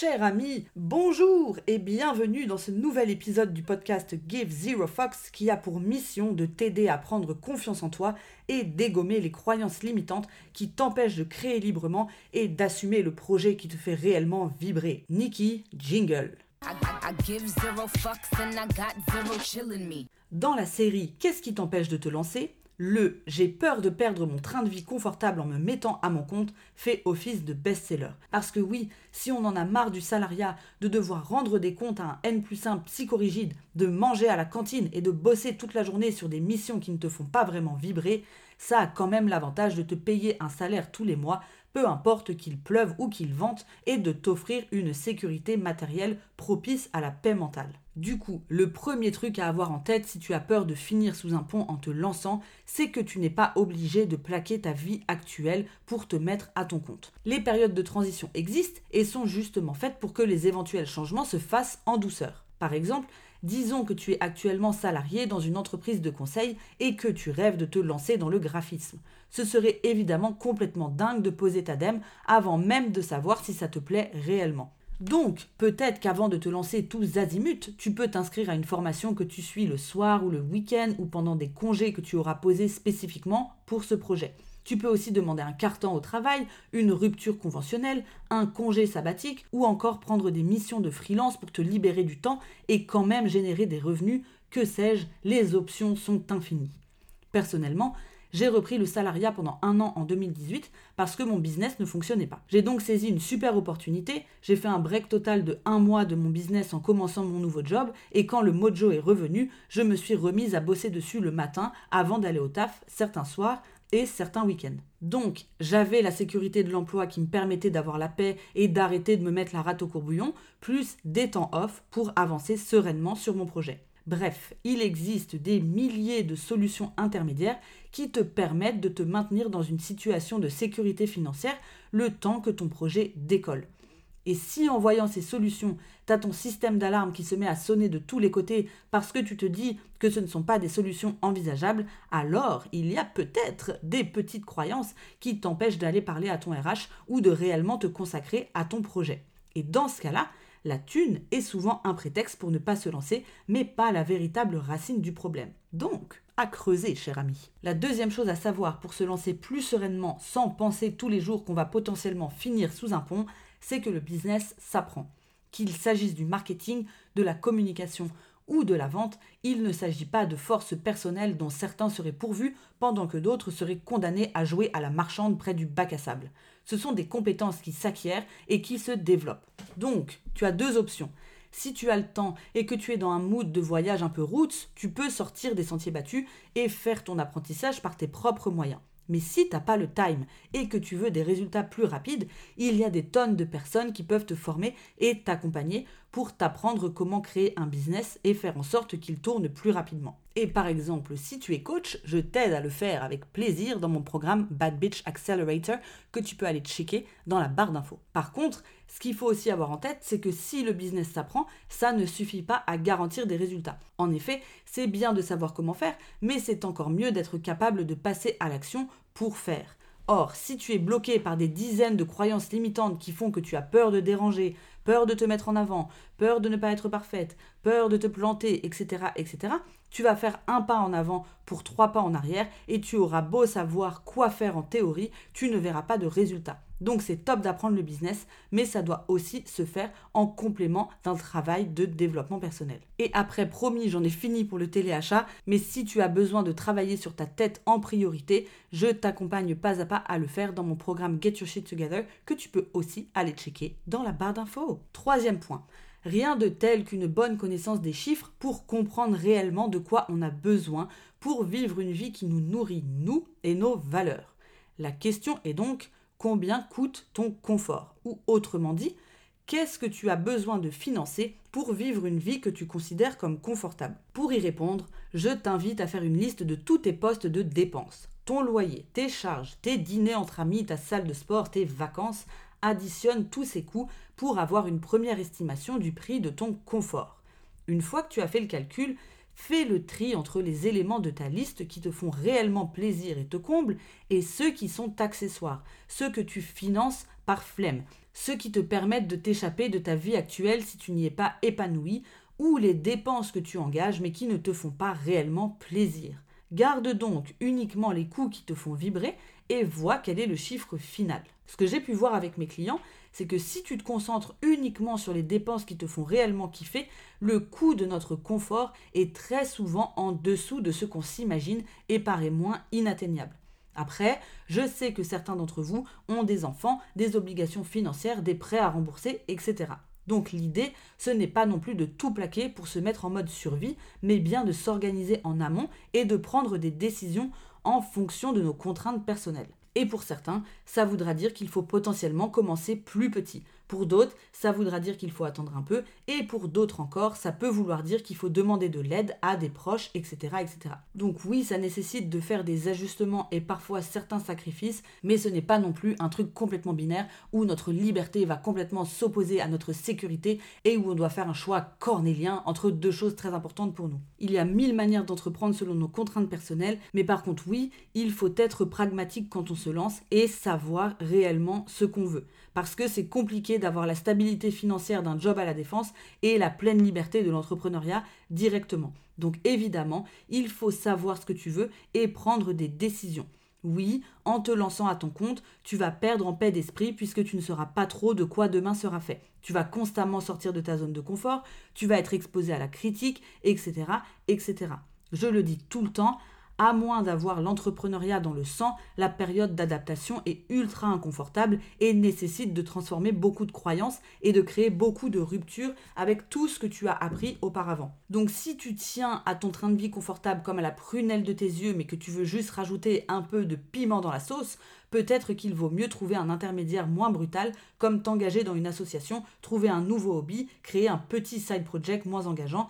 Cher ami, bonjour et bienvenue dans ce nouvel épisode du podcast Give Zero Fox qui a pour mission de t'aider à prendre confiance en toi et dégommer les croyances limitantes qui t'empêchent de créer librement et d'assumer le projet qui te fait réellement vibrer. Nikki Jingle. Dans la série Qu'est-ce qui t'empêche de te lancer? Le J'ai peur de perdre mon train de vie confortable en me mettant à mon compte fait office de best-seller. Parce que oui, si on en a marre du salariat, de devoir rendre des comptes à un N plus 1 psychorigide, de manger à la cantine et de bosser toute la journée sur des missions qui ne te font pas vraiment vibrer, ça a quand même l'avantage de te payer un salaire tous les mois peu importe qu'il pleuve ou qu'il vente, et de t'offrir une sécurité matérielle propice à la paix mentale. Du coup, le premier truc à avoir en tête si tu as peur de finir sous un pont en te lançant, c'est que tu n'es pas obligé de plaquer ta vie actuelle pour te mettre à ton compte. Les périodes de transition existent et sont justement faites pour que les éventuels changements se fassent en douceur. Par exemple, disons que tu es actuellement salarié dans une entreprise de conseil et que tu rêves de te lancer dans le graphisme. Ce serait évidemment complètement dingue de poser ta dème avant même de savoir si ça te plaît réellement. Donc, peut-être qu'avant de te lancer tous azimuts, tu peux t'inscrire à une formation que tu suis le soir ou le week-end ou pendant des congés que tu auras posés spécifiquement pour ce projet. Tu peux aussi demander un carton au travail, une rupture conventionnelle, un congé sabbatique ou encore prendre des missions de freelance pour te libérer du temps et quand même générer des revenus. Que sais-je, les options sont infinies. Personnellement, j'ai repris le salariat pendant un an en 2018 parce que mon business ne fonctionnait pas. J'ai donc saisi une super opportunité, j'ai fait un break total de un mois de mon business en commençant mon nouveau job et quand le mojo est revenu, je me suis remise à bosser dessus le matin avant d'aller au taf certains soirs et certains week-ends. Donc, j'avais la sécurité de l'emploi qui me permettait d'avoir la paix et d'arrêter de me mettre la rate au courbouillon, plus des temps off pour avancer sereinement sur mon projet. Bref, il existe des milliers de solutions intermédiaires qui te permettent de te maintenir dans une situation de sécurité financière le temps que ton projet décolle. Et si en voyant ces solutions, tu ton système d'alarme qui se met à sonner de tous les côtés parce que tu te dis que ce ne sont pas des solutions envisageables, alors il y a peut-être des petites croyances qui t'empêchent d'aller parler à ton RH ou de réellement te consacrer à ton projet. Et dans ce cas-là, la thune est souvent un prétexte pour ne pas se lancer, mais pas la véritable racine du problème. Donc, à creuser, cher ami. La deuxième chose à savoir pour se lancer plus sereinement sans penser tous les jours qu'on va potentiellement finir sous un pont, c'est que le business s'apprend. Qu'il s'agisse du marketing, de la communication ou de la vente, il ne s'agit pas de forces personnelles dont certains seraient pourvus pendant que d'autres seraient condamnés à jouer à la marchande près du bac à sable. Ce sont des compétences qui s'acquièrent et qui se développent. Donc, tu as deux options. Si tu as le temps et que tu es dans un mood de voyage un peu roots, tu peux sortir des sentiers battus et faire ton apprentissage par tes propres moyens. Mais si tu n'as pas le time et que tu veux des résultats plus rapides, il y a des tonnes de personnes qui peuvent te former et t'accompagner pour t'apprendre comment créer un business et faire en sorte qu'il tourne plus rapidement. Et par exemple, si tu es coach, je t'aide à le faire avec plaisir dans mon programme Bad Bitch Accelerator que tu peux aller checker dans la barre d'infos. Par contre, ce qu'il faut aussi avoir en tête, c'est que si le business s'apprend, ça ne suffit pas à garantir des résultats. En effet, c'est bien de savoir comment faire, mais c'est encore mieux d'être capable de passer à l'action pour faire. Or, si tu es bloqué par des dizaines de croyances limitantes qui font que tu as peur de déranger, peur de te mettre en avant, peur de ne pas être parfaite, peur de te planter, etc., etc., tu vas faire un pas en avant pour trois pas en arrière et tu auras beau savoir quoi faire en théorie, tu ne verras pas de résultat. Donc c'est top d'apprendre le business, mais ça doit aussi se faire en complément d'un travail de développement personnel. Et après, promis, j'en ai fini pour le téléachat, mais si tu as besoin de travailler sur ta tête en priorité, je t'accompagne pas à pas à le faire dans mon programme Get Your Shit Together que tu peux aussi aller checker dans la barre d'infos. Troisième point. Rien de tel qu'une bonne connaissance des chiffres pour comprendre réellement de quoi on a besoin pour vivre une vie qui nous nourrit, nous et nos valeurs. La question est donc combien coûte ton confort Ou autrement dit, qu'est-ce que tu as besoin de financer pour vivre une vie que tu considères comme confortable? Pour y répondre, je t'invite à faire une liste de tous tes postes de dépenses. Ton loyer, tes charges, tes dîners entre amis, ta salle de sport, tes vacances, additionne tous ces coûts pour avoir une première estimation du prix de ton confort. Une fois que tu as fait le calcul, Fais le tri entre les éléments de ta liste qui te font réellement plaisir et te comblent et ceux qui sont accessoires, ceux que tu finances par flemme. ceux qui te permettent de t'échapper de ta vie actuelle si tu n'y es pas épanoui, ou les dépenses que tu engages mais qui ne te font pas réellement plaisir. Garde donc uniquement les coûts qui te font vibrer et vois quel est le chiffre final. Ce que j'ai pu voir avec mes clients, c'est que si tu te concentres uniquement sur les dépenses qui te font réellement kiffer, le coût de notre confort est très souvent en dessous de ce qu'on s'imagine et paraît moins inatteignable. Après, je sais que certains d'entre vous ont des enfants, des obligations financières, des prêts à rembourser, etc. Donc l'idée, ce n'est pas non plus de tout plaquer pour se mettre en mode survie, mais bien de s'organiser en amont et de prendre des décisions en fonction de nos contraintes personnelles. Et pour certains, ça voudra dire qu'il faut potentiellement commencer plus petit. Pour d'autres, ça voudra dire qu'il faut attendre un peu. Et pour d'autres encore, ça peut vouloir dire qu'il faut demander de l'aide à des proches, etc., etc. Donc oui, ça nécessite de faire des ajustements et parfois certains sacrifices, mais ce n'est pas non plus un truc complètement binaire où notre liberté va complètement s'opposer à notre sécurité et où on doit faire un choix cornélien entre deux choses très importantes pour nous. Il y a mille manières d'entreprendre selon nos contraintes personnelles, mais par contre oui, il faut être pragmatique quand on se lance et savoir réellement ce qu'on veut. Parce que c'est compliqué d'avoir la stabilité financière d'un job à la défense et la pleine liberté de l'entrepreneuriat directement. Donc évidemment, il faut savoir ce que tu veux et prendre des décisions. Oui, en te lançant à ton compte, tu vas perdre en paix d'esprit puisque tu ne sauras pas trop de quoi demain sera fait. Tu vas constamment sortir de ta zone de confort, tu vas être exposé à la critique, etc., etc. Je le dis tout le temps, à moins d'avoir l'entrepreneuriat dans le sang, la période d'adaptation est ultra inconfortable et nécessite de transformer beaucoup de croyances et de créer beaucoup de ruptures avec tout ce que tu as appris auparavant. Donc si tu tiens à ton train de vie confortable comme à la prunelle de tes yeux mais que tu veux juste rajouter un peu de piment dans la sauce, peut-être qu'il vaut mieux trouver un intermédiaire moins brutal comme t'engager dans une association, trouver un nouveau hobby, créer un petit side project moins engageant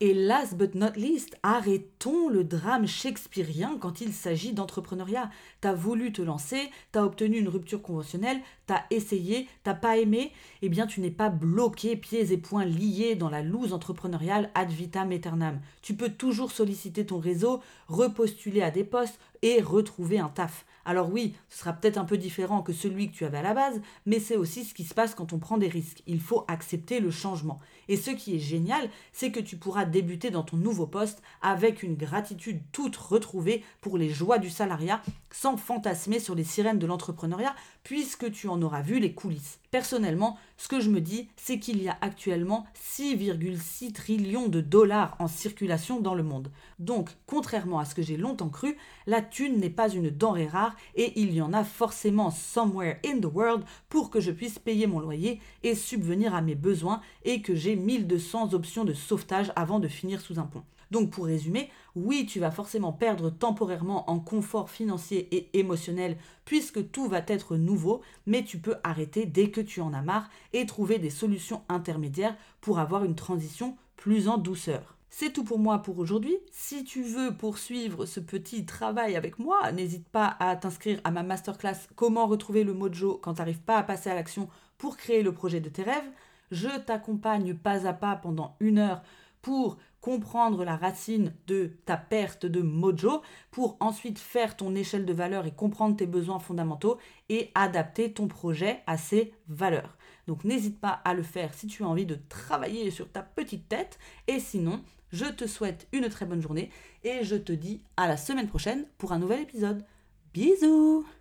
Et last but not least, arrêtons le drame shakespearien quand il s'agit d'entrepreneuriat. T'as voulu te lancer, t'as obtenu une rupture conventionnelle, t'as essayé, t'as pas aimé, eh bien tu n'es pas bloqué, pieds et poings liés dans la loose entrepreneuriale ad vitam aeternam. Tu peux toujours solliciter ton réseau, repostuler à des postes et retrouver un taf. Alors oui, ce sera peut-être un peu différent que celui que tu avais à la base, mais c'est aussi ce qui se passe quand on prend des risques. Il faut accepter le changement. Et ce qui est génial, c'est que tu pourras débuter dans ton nouveau poste avec une gratitude toute retrouvée pour les joies du salariat, sans fantasmer sur les sirènes de l'entrepreneuriat, puisque tu en auras vu les coulisses. Personnellement, ce que je me dis, c'est qu'il y a actuellement 6,6 trillions de dollars en circulation dans le monde. Donc, contrairement à ce que j'ai longtemps cru, la thune n'est pas une denrée rare et il y en a forcément somewhere in the world pour que je puisse payer mon loyer et subvenir à mes besoins et que j'ai 1200 options de sauvetage avant de finir sous un pont. Donc pour résumer, oui, tu vas forcément perdre temporairement en confort financier et émotionnel puisque tout va être nouveau, mais tu peux arrêter dès que tu en as marre et trouver des solutions intermédiaires pour avoir une transition plus en douceur. C'est tout pour moi pour aujourd'hui. Si tu veux poursuivre ce petit travail avec moi, n'hésite pas à t'inscrire à ma masterclass Comment retrouver le mojo quand tu n'arrives pas à passer à l'action pour créer le projet de tes rêves. Je t'accompagne pas à pas pendant une heure pour comprendre la racine de ta perte de mojo, pour ensuite faire ton échelle de valeur et comprendre tes besoins fondamentaux et adapter ton projet à ces valeurs. Donc n'hésite pas à le faire si tu as envie de travailler sur ta petite tête. Et sinon, je te souhaite une très bonne journée et je te dis à la semaine prochaine pour un nouvel épisode. Bisous